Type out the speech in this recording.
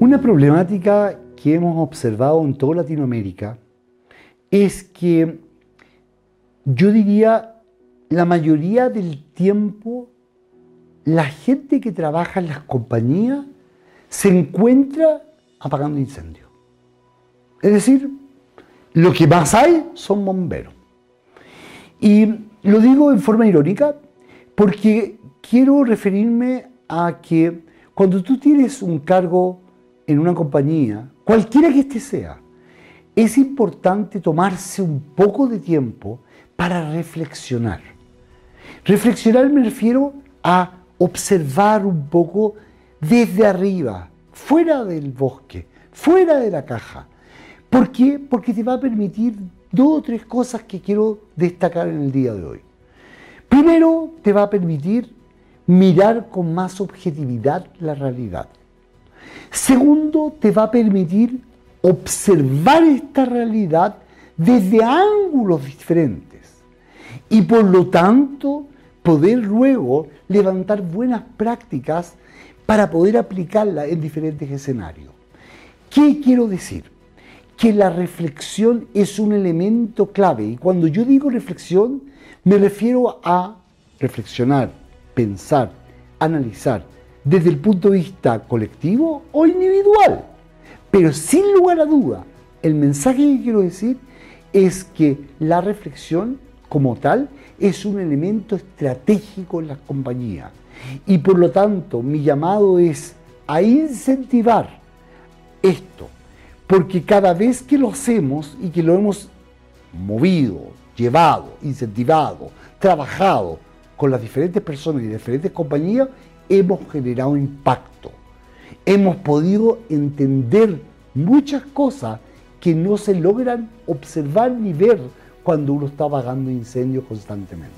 Una problemática que hemos observado en toda Latinoamérica es que yo diría la mayoría del tiempo la gente que trabaja en las compañías se encuentra apagando incendios. Es decir, lo que más hay son bomberos. Y lo digo en forma irónica porque quiero referirme a que cuando tú tienes un cargo en una compañía, cualquiera que éste sea, es importante tomarse un poco de tiempo para reflexionar. Reflexionar me refiero a observar un poco desde arriba, fuera del bosque, fuera de la caja. ¿Por qué? Porque te va a permitir dos o tres cosas que quiero destacar en el día de hoy. Primero, te va a permitir mirar con más objetividad la realidad. Segundo, te va a permitir observar esta realidad desde ángulos diferentes y por lo tanto poder luego levantar buenas prácticas para poder aplicarla en diferentes escenarios. ¿Qué quiero decir? Que la reflexión es un elemento clave y cuando yo digo reflexión me refiero a reflexionar, pensar, analizar desde el punto de vista colectivo o individual. Pero sin lugar a duda, el mensaje que quiero decir es que la reflexión como tal es un elemento estratégico en las compañías. Y por lo tanto, mi llamado es a incentivar esto, porque cada vez que lo hacemos y que lo hemos movido, llevado, incentivado, trabajado con las diferentes personas y diferentes compañías, hemos generado impacto. Hemos podido entender muchas cosas que no se logran observar ni ver cuando uno está apagando incendios constantemente.